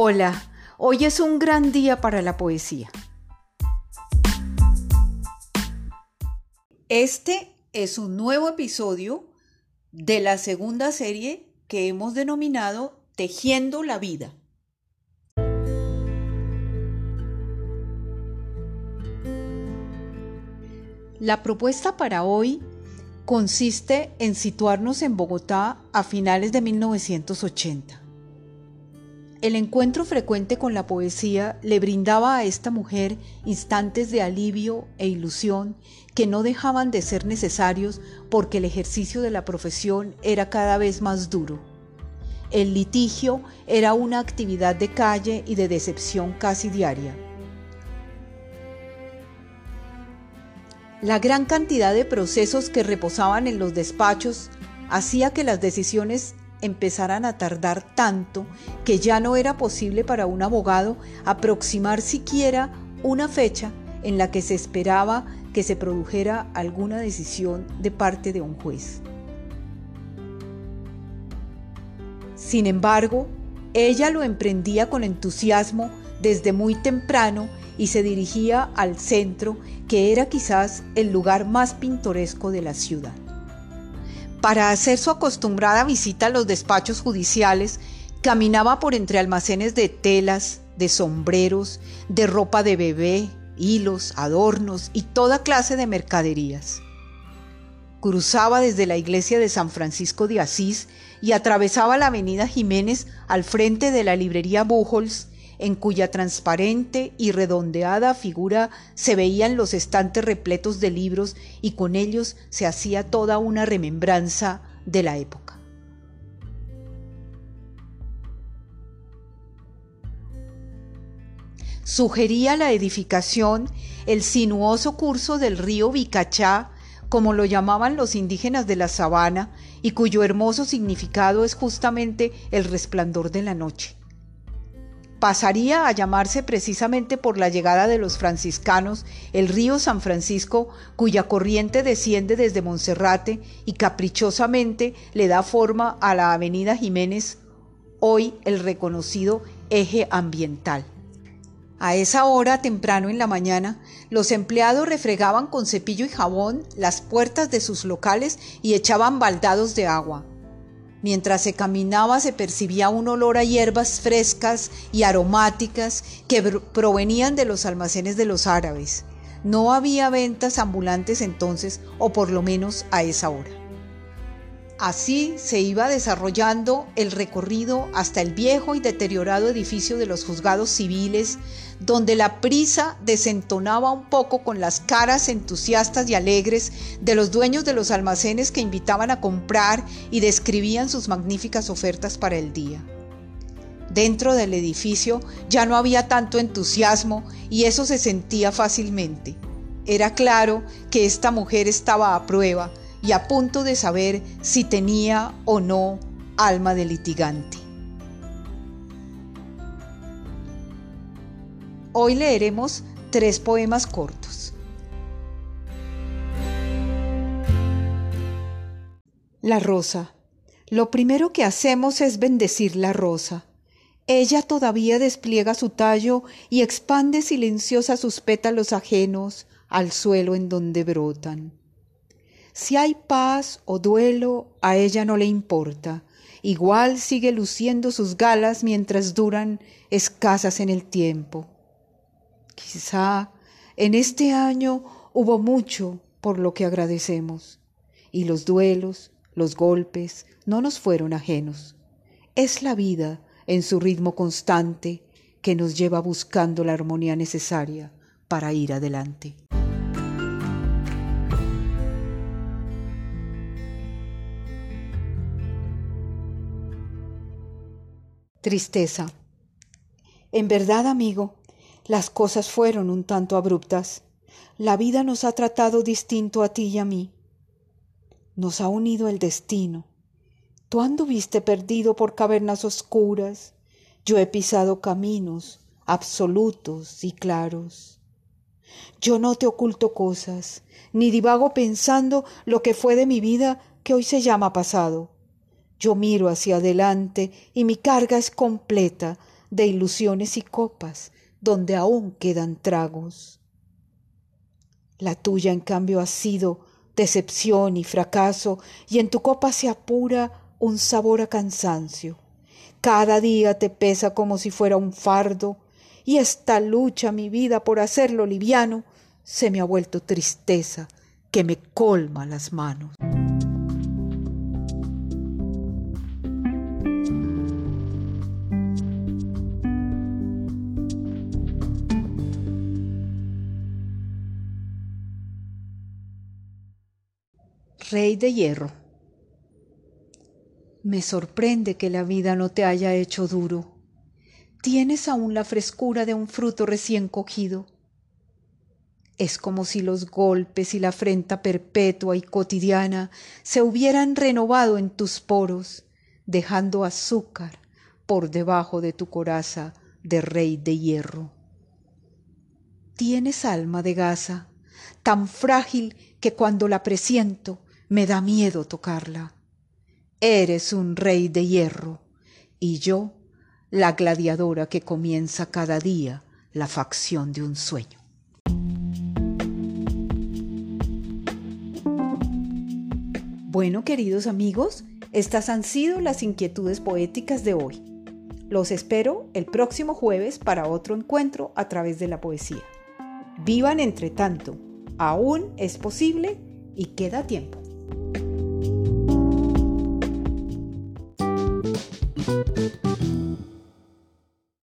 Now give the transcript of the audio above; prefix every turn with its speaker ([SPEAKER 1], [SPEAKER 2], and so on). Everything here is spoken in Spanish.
[SPEAKER 1] Hola, hoy es un gran día para la poesía. Este es un nuevo episodio de la segunda serie que hemos denominado Tejiendo la vida. La propuesta para hoy consiste en situarnos en Bogotá a finales de 1980. El encuentro frecuente con la poesía le brindaba a esta mujer instantes de alivio e ilusión que no dejaban de ser necesarios porque el ejercicio de la profesión era cada vez más duro. El litigio era una actividad de calle y de decepción casi diaria. La gran cantidad de procesos que reposaban en los despachos hacía que las decisiones empezaran a tardar tanto que ya no era posible para un abogado aproximar siquiera una fecha en la que se esperaba que se produjera alguna decisión de parte de un juez. Sin embargo, ella lo emprendía con entusiasmo desde muy temprano y se dirigía al centro, que era quizás el lugar más pintoresco de la ciudad. Para hacer su acostumbrada visita a los despachos judiciales, caminaba por entre almacenes de telas, de sombreros, de ropa de bebé, hilos, adornos y toda clase de mercaderías. Cruzaba desde la iglesia de San Francisco de Asís y atravesaba la avenida Jiménez al frente de la librería Buchholz en cuya transparente y redondeada figura se veían los estantes repletos de libros y con ellos se hacía toda una remembranza de la época. Sugería la edificación el sinuoso curso del río Vicachá, como lo llamaban los indígenas de la sabana, y cuyo hermoso significado es justamente el resplandor de la noche pasaría a llamarse precisamente por la llegada de los franciscanos el río San Francisco, cuya corriente desciende desde Monserrate y caprichosamente le da forma a la avenida Jiménez, hoy el reconocido eje ambiental. A esa hora, temprano en la mañana, los empleados refregaban con cepillo y jabón las puertas de sus locales y echaban baldados de agua. Mientras se caminaba se percibía un olor a hierbas frescas y aromáticas que provenían de los almacenes de los árabes. No había ventas ambulantes entonces, o por lo menos a esa hora. Así se iba desarrollando el recorrido hasta el viejo y deteriorado edificio de los juzgados civiles, donde la prisa desentonaba un poco con las caras entusiastas y alegres de los dueños de los almacenes que invitaban a comprar y describían sus magníficas ofertas para el día. Dentro del edificio ya no había tanto entusiasmo y eso se sentía fácilmente. Era claro que esta mujer estaba a prueba, y a punto de saber si tenía o no alma de litigante. Hoy leeremos tres poemas cortos. La rosa. Lo primero que hacemos es bendecir la rosa. Ella todavía despliega su tallo y expande silenciosa sus pétalos ajenos al suelo en donde brotan. Si hay paz o duelo, a ella no le importa. Igual sigue luciendo sus galas mientras duran escasas en el tiempo. Quizá en este año hubo mucho por lo que agradecemos, y los duelos, los golpes, no nos fueron ajenos. Es la vida en su ritmo constante que nos lleva buscando la armonía necesaria para ir adelante. Tristeza. En verdad, amigo, las cosas fueron un tanto abruptas. La vida nos ha tratado distinto a ti y a mí. Nos ha unido el destino. Tú anduviste perdido por cavernas oscuras. Yo he pisado caminos absolutos y claros. Yo no te oculto cosas, ni divago pensando lo que fue de mi vida que hoy se llama pasado. Yo miro hacia adelante y mi carga es completa, de ilusiones y copas donde aún quedan tragos. La tuya, en cambio, ha sido decepción y fracaso, y en tu copa se apura un sabor a cansancio. Cada día te pesa como si fuera un fardo, y esta lucha, mi vida, por hacerlo liviano, se me ha vuelto tristeza que me colma las manos. Rey de Hierro. Me sorprende que la vida no te haya hecho duro. Tienes aún la frescura de un fruto recién cogido. Es como si los golpes y la afrenta perpetua y cotidiana se hubieran renovado en tus poros, dejando azúcar por debajo de tu coraza de rey de hierro. Tienes alma de gasa, tan frágil que cuando la presiento me da miedo tocarla. Eres un rey de hierro y yo la gladiadora que comienza cada día la facción de un sueño. Bueno, queridos amigos, estas han sido las inquietudes poéticas de hoy. Los espero el próximo jueves para otro encuentro a través de la poesía. Vivan entre tanto, aún es posible y queda tiempo. Música